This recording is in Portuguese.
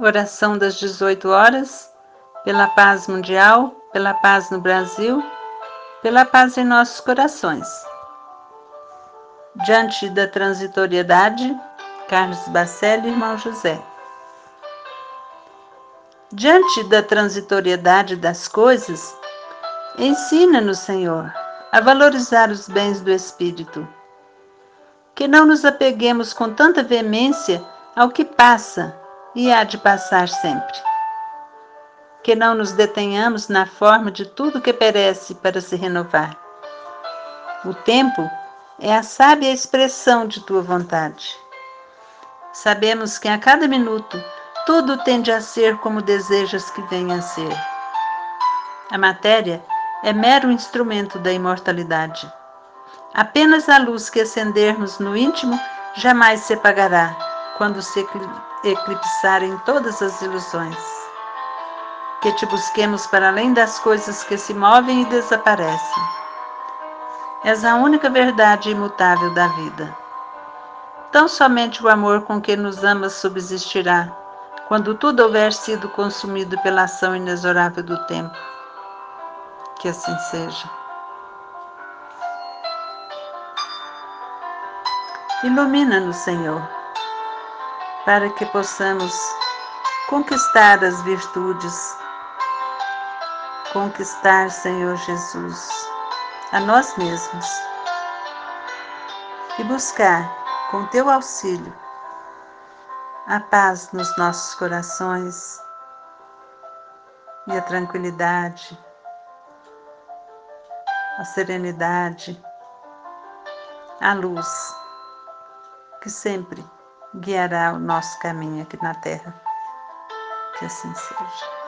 Oração das 18 horas, pela paz mundial, pela paz no Brasil, pela paz em nossos corações. Diante da transitoriedade, Carlos Bacelli, irmão José. Diante da transitoriedade das coisas, ensina-nos, Senhor, a valorizar os bens do Espírito. Que não nos apeguemos com tanta veemência ao que passa e há de passar sempre. Que não nos detenhamos na forma de tudo que perece para se renovar. O tempo é a sábia expressão de tua vontade. Sabemos que a cada minuto tudo tende a ser como desejas que venha a ser. A matéria é mero instrumento da imortalidade. Apenas a luz que acendermos no íntimo jamais se apagará quando se eclipsarem todas as ilusões. Que te busquemos para além das coisas que se movem e desaparecem. És a única verdade imutável da vida. Tão somente o amor com que nos amas subsistirá, quando tudo houver sido consumido pela ação inexorável do tempo. Que assim seja. Ilumina-nos, Senhor para que possamos conquistar as virtudes, conquistar, Senhor Jesus, a nós mesmos e buscar, com teu auxílio, a paz nos nossos corações e a tranquilidade, a serenidade, a luz que sempre guiará o nosso caminho aqui na terra. Que assim seja.